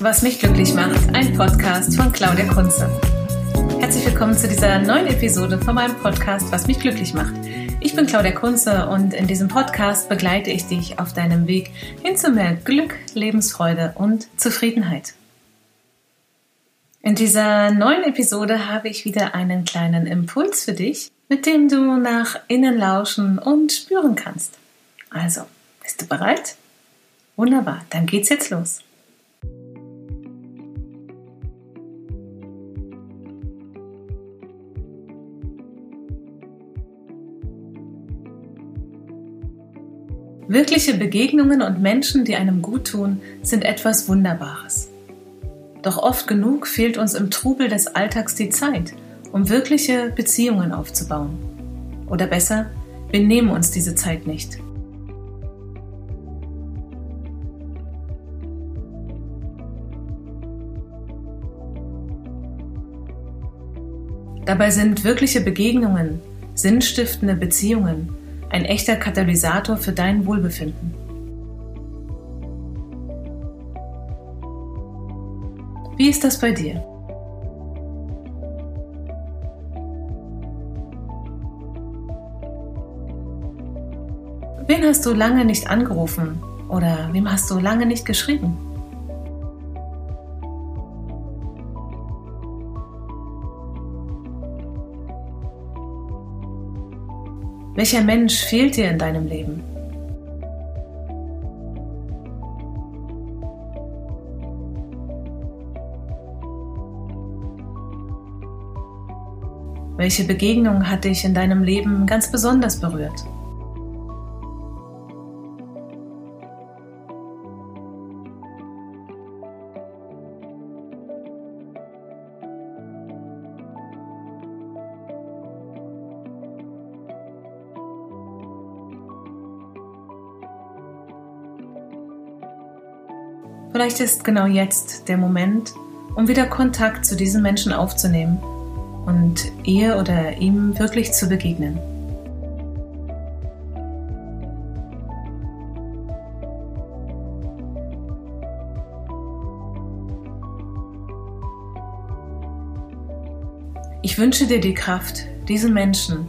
Was mich glücklich macht, ein Podcast von Claudia Kunze. Herzlich willkommen zu dieser neuen Episode von meinem Podcast Was mich glücklich macht. Ich bin Claudia Kunze und in diesem Podcast begleite ich dich auf deinem Weg hin zu mehr Glück, Lebensfreude und Zufriedenheit. In dieser neuen Episode habe ich wieder einen kleinen Impuls für dich, mit dem du nach innen lauschen und spüren kannst. Also, bist du bereit? Wunderbar, dann geht's jetzt los. Wirkliche Begegnungen und Menschen, die einem gut tun, sind etwas Wunderbares. Doch oft genug fehlt uns im Trubel des Alltags die Zeit, um wirkliche Beziehungen aufzubauen. Oder besser, wir nehmen uns diese Zeit nicht. Dabei sind wirkliche Begegnungen, sinnstiftende Beziehungen ein echter Katalysator für dein Wohlbefinden. Wie ist das bei dir? Wen hast du lange nicht angerufen oder wem hast du lange nicht geschrieben? Welcher Mensch fehlt dir in deinem Leben? Welche Begegnung hat dich in deinem Leben ganz besonders berührt? Vielleicht ist genau jetzt der Moment, um wieder Kontakt zu diesem Menschen aufzunehmen und ihr oder ihm wirklich zu begegnen. Ich wünsche dir die Kraft, diesem Menschen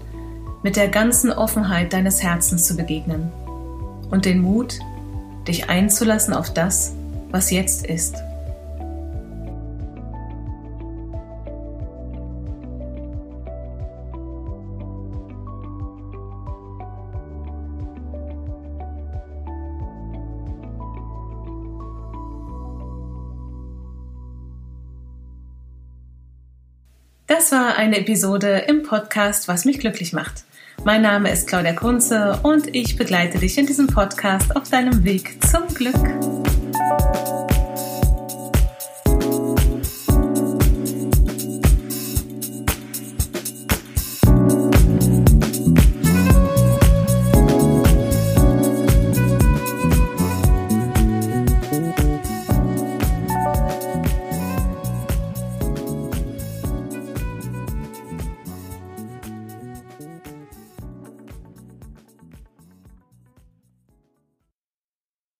mit der ganzen Offenheit deines Herzens zu begegnen und den Mut, dich einzulassen auf das, was jetzt ist. Das war eine Episode im Podcast Was mich glücklich macht. Mein Name ist Claudia Kunze und ich begleite dich in diesem Podcast auf deinem Weg zum Glück.